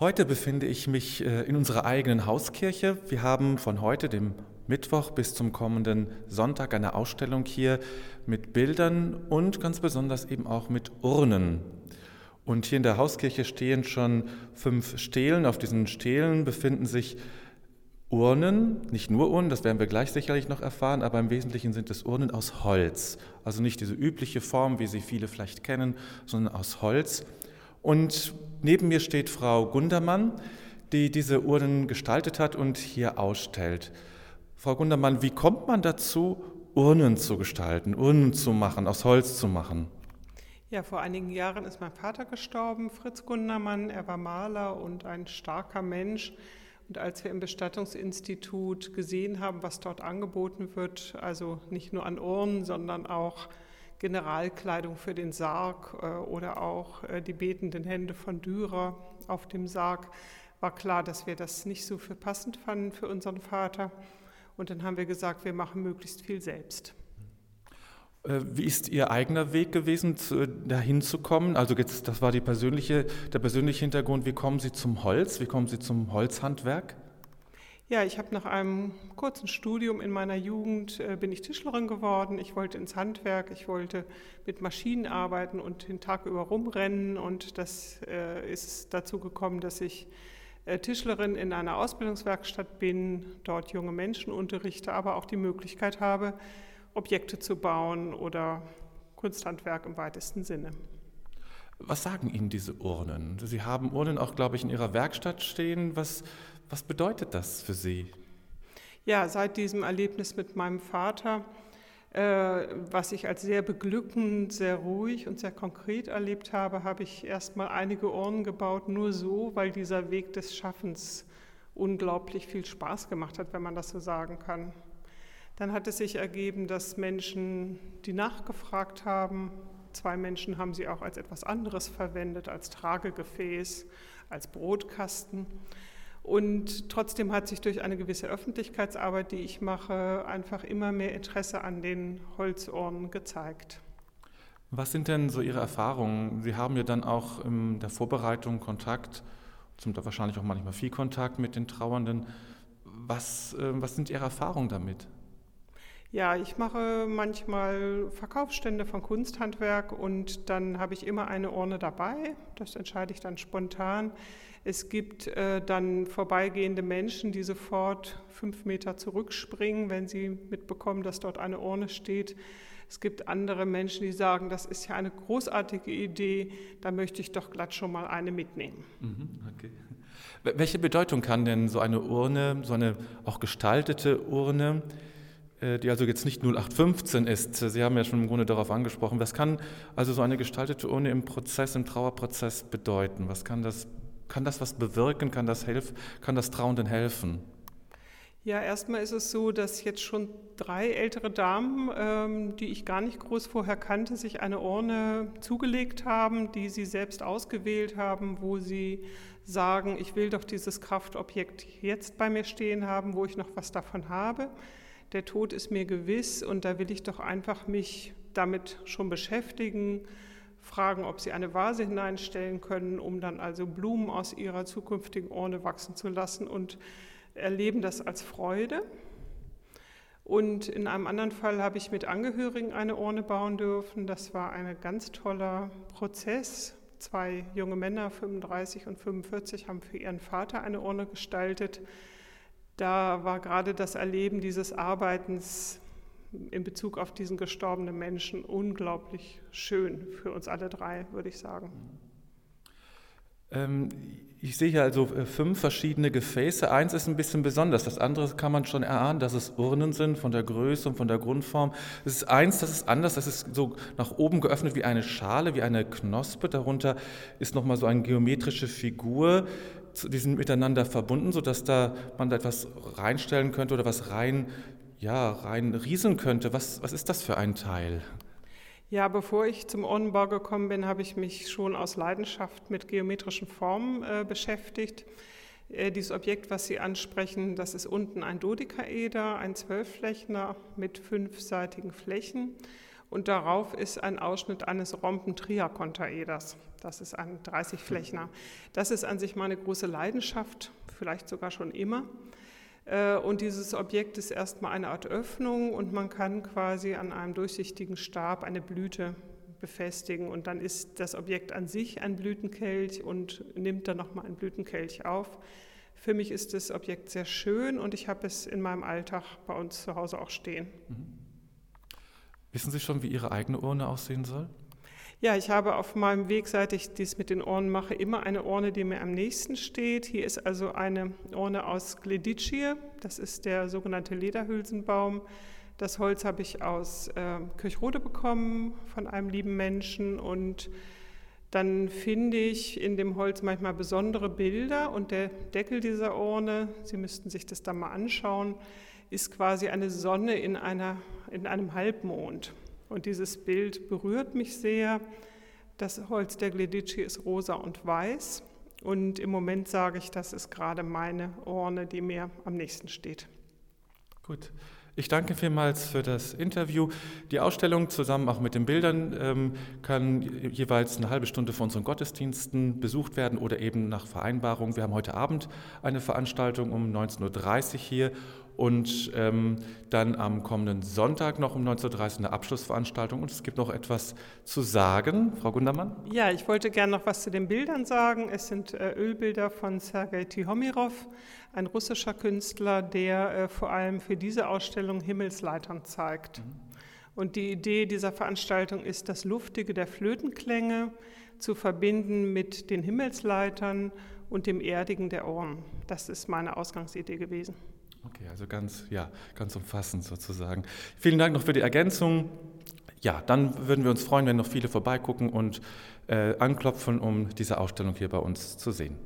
Heute befinde ich mich äh, in unserer eigenen Hauskirche. Wir haben von heute, dem Mittwoch, bis zum kommenden Sonntag eine Ausstellung hier mit Bildern und ganz besonders eben auch mit Urnen. Und hier in der Hauskirche stehen schon fünf Stelen. Auf diesen Stelen befinden sich Urnen, nicht nur Urnen, das werden wir gleich sicherlich noch erfahren, aber im Wesentlichen sind es Urnen aus Holz. Also nicht diese übliche Form, wie sie viele vielleicht kennen, sondern aus Holz. Und neben mir steht Frau Gundermann, die diese Urnen gestaltet hat und hier ausstellt. Frau Gundermann, wie kommt man dazu, Urnen zu gestalten, Urnen zu machen, aus Holz zu machen? Ja, vor einigen Jahren ist mein Vater gestorben, Fritz Gundermann. Er war Maler und ein starker Mensch. Und als wir im Bestattungsinstitut gesehen haben, was dort angeboten wird, also nicht nur an Urnen, sondern auch Generalkleidung für den Sarg äh, oder auch äh, die betenden Hände von Dürer auf dem Sarg, war klar, dass wir das nicht so für passend fanden für unseren Vater. Und dann haben wir gesagt, wir machen möglichst viel selbst. Äh, wie ist Ihr eigener Weg gewesen, dahin zu kommen? Also jetzt, das war persönliche, der persönliche Hintergrund. Wie kommen Sie zum Holz? Wie kommen Sie zum Holzhandwerk? Ja, ich habe nach einem kurzen Studium in meiner Jugend äh, bin ich Tischlerin geworden. Ich wollte ins Handwerk, ich wollte mit Maschinen arbeiten und den Tag über rumrennen. Und das äh, ist dazu gekommen, dass ich äh, Tischlerin in einer Ausbildungswerkstatt bin, dort junge Menschen unterrichte, aber auch die Möglichkeit habe, Objekte zu bauen oder Kunsthandwerk im weitesten Sinne. Was sagen Ihnen diese Urnen? Sie haben Urnen auch, glaube ich, in Ihrer Werkstatt stehen. Was, was bedeutet das für Sie? Ja, seit diesem Erlebnis mit meinem Vater, äh, was ich als sehr beglückend, sehr ruhig und sehr konkret erlebt habe, habe ich erstmal einige Urnen gebaut, nur so, weil dieser Weg des Schaffens unglaublich viel Spaß gemacht hat, wenn man das so sagen kann. Dann hat es sich ergeben, dass Menschen, die nachgefragt haben, zwei Menschen haben sie auch als etwas anderes verwendet, als Tragegefäß, als Brotkasten. Und trotzdem hat sich durch eine gewisse Öffentlichkeitsarbeit, die ich mache, einfach immer mehr Interesse an den Holzohren gezeigt. Was sind denn so Ihre Erfahrungen? Sie haben ja dann auch in der Vorbereitung Kontakt, zum wahrscheinlich auch manchmal viel Kontakt mit den Trauernden. Was, äh, was sind Ihre Erfahrungen damit? Ja, ich mache manchmal Verkaufsstände von Kunsthandwerk und dann habe ich immer eine Urne dabei. Das entscheide ich dann spontan. Es gibt äh, dann vorbeigehende Menschen, die sofort fünf Meter zurückspringen, wenn sie mitbekommen, dass dort eine Urne steht. Es gibt andere Menschen, die sagen, das ist ja eine großartige Idee, da möchte ich doch glatt schon mal eine mitnehmen. Mhm, okay. Welche Bedeutung kann denn so eine Urne, so eine auch gestaltete Urne, die also jetzt nicht 0815 ist, Sie haben ja schon im Grunde darauf angesprochen, was kann also so eine gestaltete Urne im Prozess, im Trauerprozess bedeuten? Was kann das kann das was bewirken? Kann das, helf, kann das Trauenden helfen? Ja, erstmal ist es so, dass jetzt schon drei ältere Damen, ähm, die ich gar nicht groß vorher kannte, sich eine Urne zugelegt haben, die sie selbst ausgewählt haben, wo sie sagen, ich will doch dieses Kraftobjekt jetzt bei mir stehen haben, wo ich noch was davon habe. Der Tod ist mir gewiss und da will ich doch einfach mich damit schon beschäftigen fragen, ob sie eine Vase hineinstellen können, um dann also Blumen aus ihrer zukünftigen Urne wachsen zu lassen und erleben das als Freude. Und in einem anderen Fall habe ich mit Angehörigen eine Urne bauen dürfen. Das war ein ganz toller Prozess. Zwei junge Männer, 35 und 45, haben für ihren Vater eine Urne gestaltet. Da war gerade das Erleben dieses Arbeitens in Bezug auf diesen gestorbenen Menschen unglaublich schön für uns alle drei, würde ich sagen. Ähm, ich sehe hier also äh, fünf verschiedene Gefäße. Eins ist ein bisschen besonders, das andere kann man schon erahnen, dass es Urnen sind von der Größe und von der Grundform. Es ist eins, das ist anders, das ist so nach oben geöffnet wie eine Schale, wie eine Knospe. Darunter ist nochmal so eine geometrische Figur. Die sind miteinander verbunden, sodass da man da etwas reinstellen könnte oder was rein ja, rein rieseln könnte. Was, was ist das für ein Teil? Ja, bevor ich zum Urnenbau gekommen bin, habe ich mich schon aus Leidenschaft mit geometrischen Formen äh, beschäftigt. Äh, dieses Objekt, was Sie ansprechen, das ist unten ein Dodekaeder, ein Zwölfflächner mit fünfseitigen Flächen. Und darauf ist ein Ausschnitt eines Rompen-Triakontaeders. Das ist ein 30-Flächner. Das ist an sich meine große Leidenschaft, vielleicht sogar schon immer. Äh, und dieses Objekt ist erstmal eine Art Öffnung und man kann quasi an einem durchsichtigen Stab eine Blüte befestigen und dann ist das Objekt an sich ein Blütenkelch und nimmt dann nochmal einen Blütenkelch auf. Für mich ist das Objekt sehr schön und ich habe es in meinem Alltag bei uns zu Hause auch stehen. Mhm. Wissen Sie schon, wie Ihre eigene Urne aussehen soll? Ja, ich habe auf meinem Weg, seit ich dies mit den Urnen mache, immer eine Urne, die mir am nächsten steht. Hier ist also eine Urne aus Gledicie, das ist der sogenannte Lederhülsenbaum. Das Holz habe ich aus äh, Kirchrode bekommen von einem lieben Menschen und dann finde ich in dem Holz manchmal besondere Bilder und der Deckel dieser Urne, Sie müssten sich das da mal anschauen, ist quasi eine Sonne in, einer, in einem Halbmond. Und dieses Bild berührt mich sehr. Das Holz der Gledici ist rosa und weiß. Und im Moment sage ich, das ist gerade meine Urne, die mir am nächsten steht. Gut. Ich danke vielmals für das Interview. Die Ausstellung zusammen auch mit den Bildern ähm, kann jeweils eine halbe Stunde vor unseren Gottesdiensten besucht werden oder eben nach Vereinbarung. Wir haben heute Abend eine Veranstaltung um 19.30 Uhr hier und ähm, dann am kommenden Sonntag noch um 19.30 Uhr eine Abschlussveranstaltung. Und es gibt noch etwas zu sagen. Frau Gundermann? Ja, ich wollte gerne noch was zu den Bildern sagen. Es sind äh, Ölbilder von Sergei Tihomirov, ein russischer Künstler, der äh, vor allem für diese Ausstellung Himmelsleitern zeigt. Mhm. Und die Idee dieser Veranstaltung ist, das Luftige der Flötenklänge zu verbinden mit den Himmelsleitern und dem Erdigen der Ohren. Das ist meine Ausgangsidee gewesen. Okay, also ganz, ja, ganz umfassend sozusagen. Vielen Dank noch für die Ergänzung. Ja, dann würden wir uns freuen, wenn noch viele vorbeigucken und äh, anklopfen, um diese Ausstellung hier bei uns zu sehen.